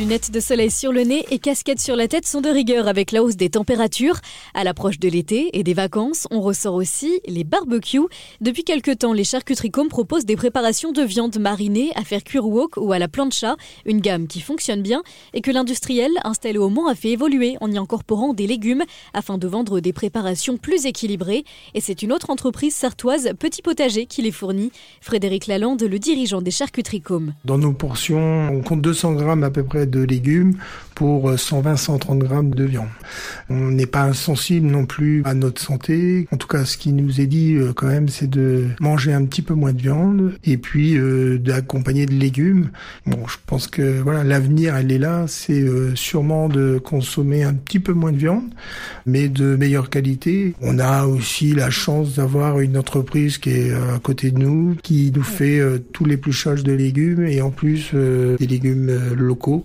Lunettes de soleil sur le nez et casquettes sur la tête sont de rigueur avec la hausse des températures. À l'approche de l'été et des vacances, on ressort aussi les barbecues. Depuis quelques temps, les charcuteries Com proposent des préparations de viande marinée à faire cuire wok ou à la plancha, une gamme qui fonctionne bien et que l'industriel installé au Mans a fait évoluer en y incorporant des légumes afin de vendre des préparations plus équilibrées. Et c'est une autre entreprise sartoise, Petit Potager, qui les fournit. Frédéric Lalande, le dirigeant des charcuteries Com. Dans nos portions, on compte 200 grammes à peu près de légumes pour 120-130 grammes de viande. On n'est pas insensible non plus à notre santé. En tout cas, ce qui nous est dit euh, quand même, c'est de manger un petit peu moins de viande et puis euh, d'accompagner de légumes. Bon, je pense que voilà, l'avenir, elle est là. C'est euh, sûrement de consommer un petit peu moins de viande, mais de meilleure qualité. On a aussi la chance d'avoir une entreprise qui est à côté de nous, qui nous fait tous les l'épluchage de légumes et en plus des légumes locaux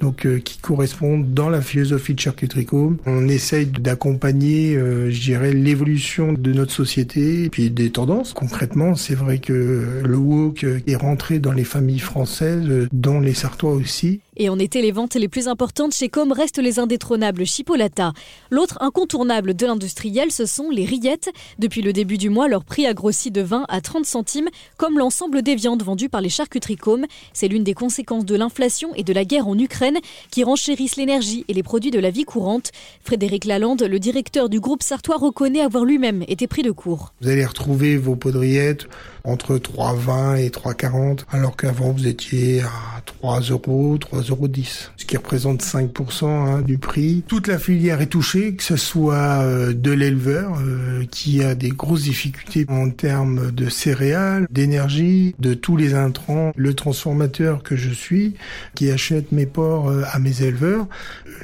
donc euh, qui correspondent dans la philosophie de charcuterie On essaye d'accompagner, euh, je dirais, l'évolution de notre société et puis des tendances. Concrètement, c'est vrai que le wok est rentré dans les familles françaises, dont les Sartois aussi. Et en été, les ventes les plus importantes chez Com restent les indétrônables Chipolata. L'autre incontournable de l'industriel, ce sont les rillettes. Depuis le début du mois, leur prix a grossi de 20 à 30 centimes, comme l'ensemble des viandes vendues par les charcuteries. C'est l'une des conséquences de l'inflation et de la guerre en Ukraine qui renchérissent l'énergie et les produits de la vie courante. Frédéric Lalande, le directeur du groupe Sartois, reconnaît avoir lui-même été pris de court. Vous allez retrouver vos podriettes entre 3,20 et 3,40, alors qu'avant vous étiez à 3 euros, 3 euros 10, ce qui représente 5% hein, du prix. Toute la filière est touchée, que ce soit euh, de l'éleveur euh, qui a des grosses difficultés en termes de céréales, d'énergie, de tous les intrants, le transformateur que je suis qui achète mes porcs euh, à mes éleveurs.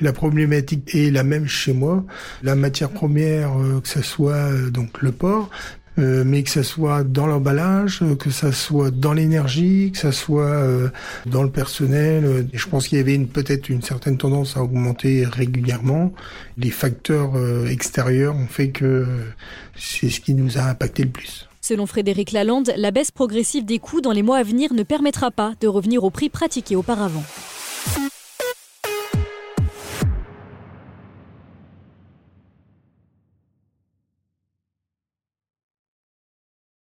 La problématique est la même chez moi. La matière première, que ce soit donc le porc, euh, mais que ça soit dans l'emballage, euh, que ça soit dans l'énergie, que ça soit euh, dans le personnel. Et je pense qu'il y avait peut-être une certaine tendance à augmenter régulièrement. Les facteurs extérieurs ont fait que c'est ce qui nous a impacté le plus. Selon Frédéric Lalande, la baisse progressive des coûts dans les mois à venir ne permettra pas de revenir au prix pratiqué auparavant.